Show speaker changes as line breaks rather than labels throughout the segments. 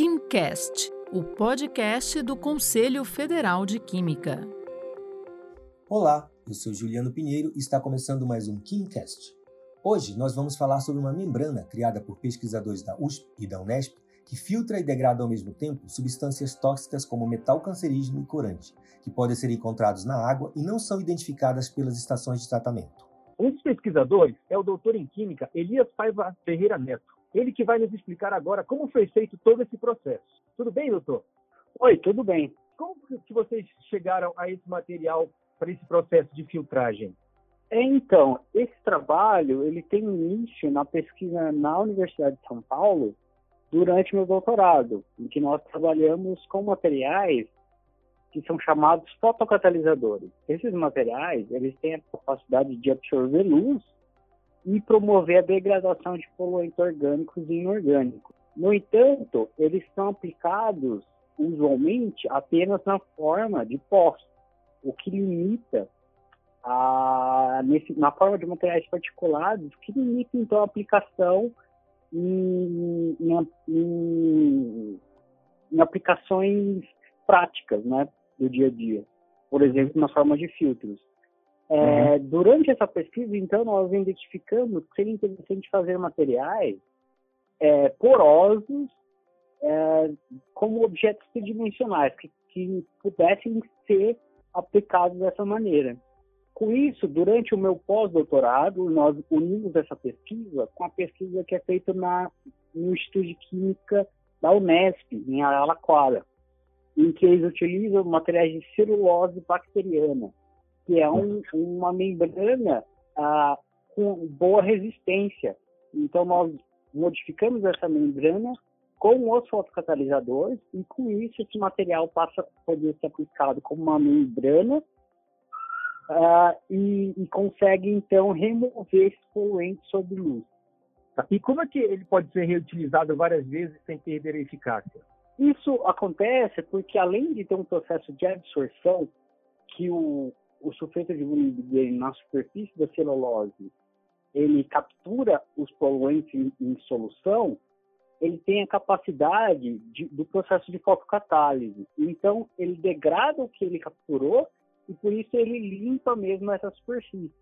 KimCast, o podcast do Conselho Federal de Química.
Olá, eu sou Juliano Pinheiro e está começando mais um KimCast. Hoje nós vamos falar sobre uma membrana criada por pesquisadores da USP e da Unesp que filtra e degrada ao mesmo tempo substâncias tóxicas como metal cancerígeno e corante, que podem ser encontrados na água e não são identificadas pelas estações de tratamento.
Um dos pesquisadores é o doutor em Química Elias Paiva Ferreira Neto. Ele que vai nos explicar agora como foi feito todo esse processo. Tudo bem, doutor?
Oi, tudo bem.
Como que vocês chegaram a esse material para esse processo de filtragem?
É, então, esse trabalho ele tem início na pesquisa na Universidade de São Paulo durante meu doutorado, em que nós trabalhamos com materiais que são chamados fotocatalisadores. Esses materiais eles têm a capacidade de absorver luz e promover a degradação de poluentes orgânicos e inorgânicos. No entanto, eles são aplicados usualmente apenas na forma de pós, o que limita a, nesse, na forma de materiais particulados, que limita então a aplicação em, em, em, em aplicações práticas né, do dia a dia. Por exemplo, na forma de filtros. É, uhum. Durante essa pesquisa, então, nós identificamos que seria interessante fazer materiais é, porosos é, como objetos tridimensionais, que, que pudessem ser aplicados dessa maneira. Com isso, durante o meu pós-doutorado, nós unimos essa pesquisa com a pesquisa que é feita na, no Instituto de Química da Unesp, em Araraquara, em que eles utilizam materiais de celulose bacteriana que é um, uma membrana ah, com boa resistência. Então, nós modificamos essa membrana com os fotocatalisadores e, com isso, esse material passa a poder ser aplicado como uma membrana ah, e, e, consegue, então, remover esses poluentes sob luz.
E como é que ele pode ser reutilizado várias vezes sem perder a eficácia?
Isso acontece porque, além de ter um processo de absorção, que o, o sulfeto de dele na superfície da celulose ele captura os poluentes em, em solução, ele tem a capacidade de, do processo de fotocatálise. Então, ele degrada o que ele capturou e, por isso, ele limpa mesmo essa superfície.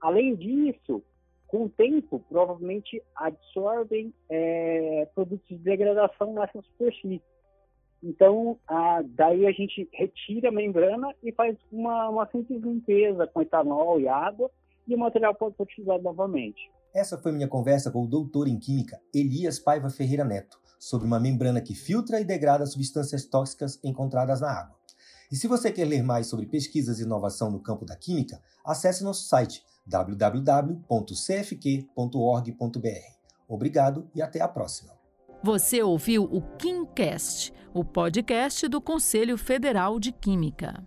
Além disso, com o tempo, provavelmente absorvem é, produtos de degradação nessa superfície. Então, a, daí a gente retira a membrana e faz uma, uma simples limpeza com etanol e água e o material pode ser utilizado novamente.
Essa foi minha conversa com o doutor em Química Elias Paiva Ferreira Neto sobre uma membrana que filtra e degrada substâncias tóxicas encontradas na água. E se você quer ler mais sobre pesquisas e inovação no campo da química, acesse nosso site www.cfq.org.br. Obrigado e até a próxima.
Você ouviu o KimCast, o podcast do Conselho Federal de Química.